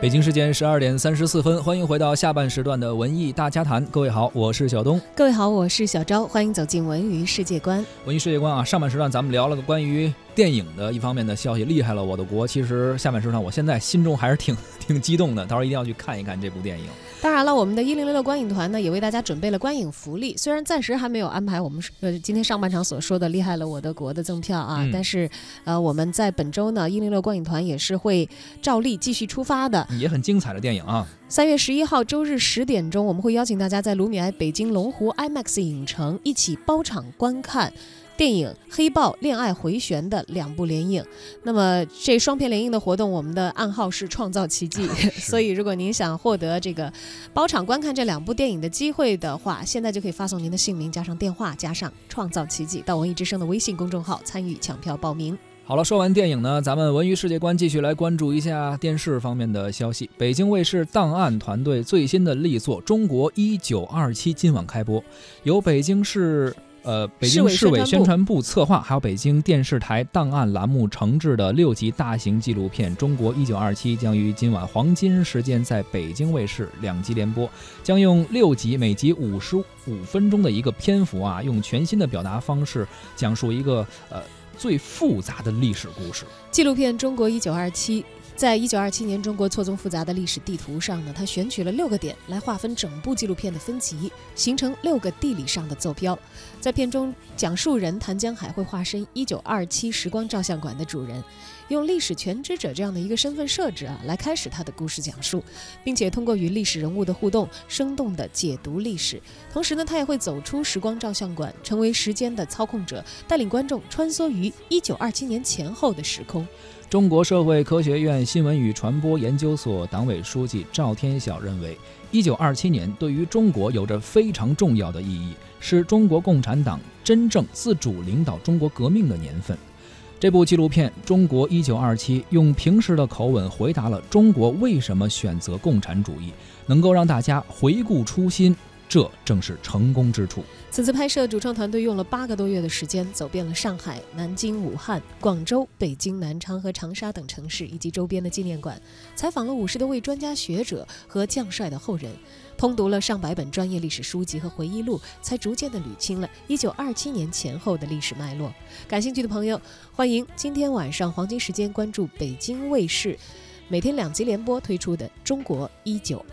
北京时间十二点三十四分，欢迎回到下半时段的文艺大家谈。各位好，我是小东。各位好，我是小昭。欢迎走进文娱世界观。文娱世界观啊，上半时段咱们聊了个关于电影的一方面的消息，厉害了我的国。其实下半时段，我现在心中还是挺挺激动的，到时候一定要去看一看这部电影。当然了，我们的一零六六观影团呢，也为大家准备了观影福利。虽然暂时还没有安排我们呃今天上半场所说的厉害了我的国的赠票啊，但是呃我们在本周呢，一零六观影团也是会照例继续出发的，也很精彩的电影啊。三月十一号周日十点钟，我们会邀请大家在卢米埃北京龙湖 IMAX 影城一起包场观看。电影《黑豹：恋爱回旋》的两部联映，那么这双片联映的活动，我们的暗号是创造奇迹。所以，如果您想获得这个包场观看这两部电影的机会的话，现在就可以发送您的姓名加上电话加上创造奇迹到文艺之声的微信公众号参与抢票报名。好了，说完电影呢，咱们文娱世界观继续来关注一下电视方面的消息。北京卫视档案团队最新的力作《中国一九二七》今晚开播，由北京市。呃，北京市委宣传部策划，还有北京电视台档案栏目承制的六集大型纪录片《中国一九二七》将于今晚黄金时间在北京卫视两集联播，将用六集，每集五十五分钟的一个篇幅啊，用全新的表达方式讲述一个呃最复杂的历史故事。纪录片《中国一九二七》。在一九二七年中国错综复杂的历史地图上呢，他选取了六个点来划分整部纪录片的分级，形成六个地理上的坐标。在片中，讲述人谭江海会化身一九二七时光照相馆的主人，用历史全知者这样的一个身份设置啊，来开始他的故事讲述，并且通过与历史人物的互动，生动地解读历史。同时呢，他也会走出时光照相馆，成为时间的操控者，带领观众穿梭于一九二七年前后的时空。中国社会科学院新闻与传播研究所党委书记赵天晓认为，一九二七年对于中国有着非常重要的意义，是中国共产党真正自主领导中国革命的年份。这部纪录片《中国一九二七》用平实的口吻回答了中国为什么选择共产主义，能够让大家回顾初心。这正是成功之处。此次拍摄，主创团队用了八个多月的时间，走遍了上海、南京、武汉、广州、北京、南昌和长沙等城市，以及周边的纪念馆，采访了五十多位专家学者和将帅的后人，通读了上百本专业历史书籍和回忆录，才逐渐的捋清了一九二七年前后的历史脉络。感兴趣的朋友，欢迎今天晚上黄金时间关注北京卫视，每天两集联播推出的《中国1927》。